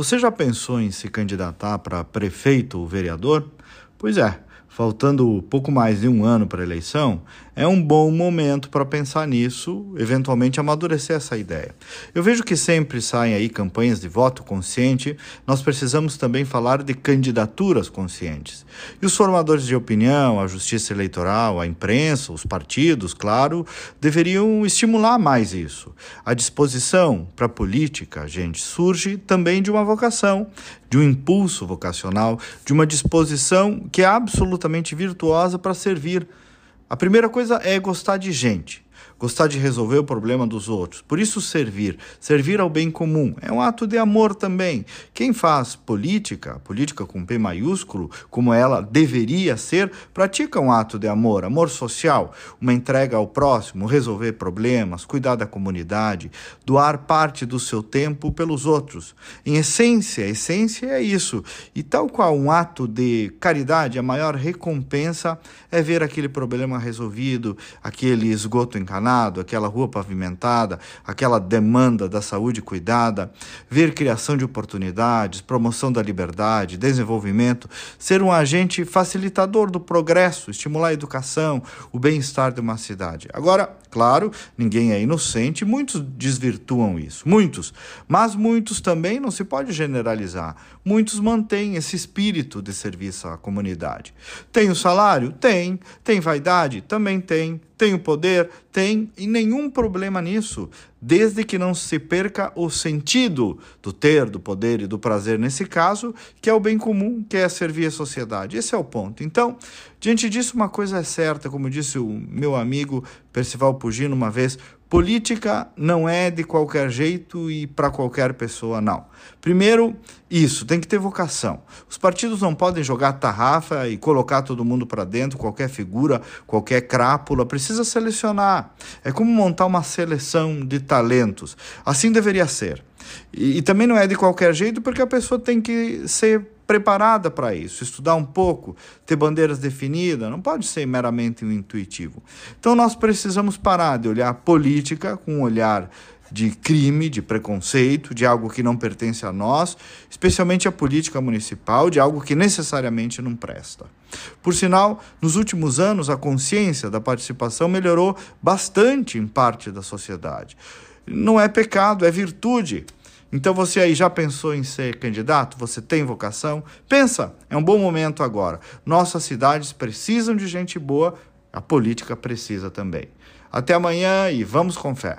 Você já pensou em se candidatar para prefeito ou vereador? Pois é, faltando pouco mais de um ano para a eleição, é um bom momento para pensar nisso, eventualmente amadurecer essa ideia. Eu vejo que sempre saem aí campanhas de voto consciente, nós precisamos também falar de candidaturas conscientes. E os formadores de opinião, a justiça eleitoral, a imprensa, os partidos, claro, deveriam estimular mais isso. A disposição para a política, gente, surge também de uma vocação, de um impulso vocacional, de uma disposição que é absolutamente virtuosa para servir. A primeira coisa é gostar de gente gostar de resolver o problema dos outros. Por isso, servir, servir ao bem comum, é um ato de amor também. Quem faz política, política com P maiúsculo, como ela deveria ser, pratica um ato de amor, amor social, uma entrega ao próximo, resolver problemas, cuidar da comunidade, doar parte do seu tempo pelos outros. Em essência, essência é isso. E tal qual um ato de caridade, a maior recompensa é ver aquele problema resolvido, aquele esgoto encanado aquela rua pavimentada, aquela demanda da saúde cuidada, ver criação de oportunidades, promoção da liberdade, desenvolvimento, ser um agente facilitador do progresso, estimular a educação, o bem-estar de uma cidade. Agora, claro, ninguém é inocente, muitos desvirtuam isso, muitos, mas muitos também não se pode generalizar. Muitos mantêm esse espírito de serviço à comunidade. Tem o salário? Tem. Tem vaidade? Também tem. Tem o poder? Tem, e nenhum problema nisso, desde que não se perca o sentido do ter, do poder e do prazer nesse caso, que é o bem comum, que é servir a sociedade. Esse é o ponto. Então, diante disso, uma coisa é certa, como disse o meu amigo Percival Pugino uma vez, Política não é de qualquer jeito e para qualquer pessoa, não. Primeiro, isso, tem que ter vocação. Os partidos não podem jogar tarrafa e colocar todo mundo para dentro, qualquer figura, qualquer crápula. Precisa selecionar. É como montar uma seleção de talentos. Assim deveria ser. E, e também não é de qualquer jeito, porque a pessoa tem que ser preparada para isso, estudar um pouco, ter bandeiras definidas, não pode ser meramente um intuitivo. Então nós precisamos parar de olhar política com um olhar de crime, de preconceito, de algo que não pertence a nós, especialmente a política municipal, de algo que necessariamente não presta. Por sinal, nos últimos anos a consciência da participação melhorou bastante em parte da sociedade. Não é pecado, é virtude. Então você aí já pensou em ser candidato? Você tem vocação? Pensa, é um bom momento agora. Nossas cidades precisam de gente boa, a política precisa também. Até amanhã e vamos com fé.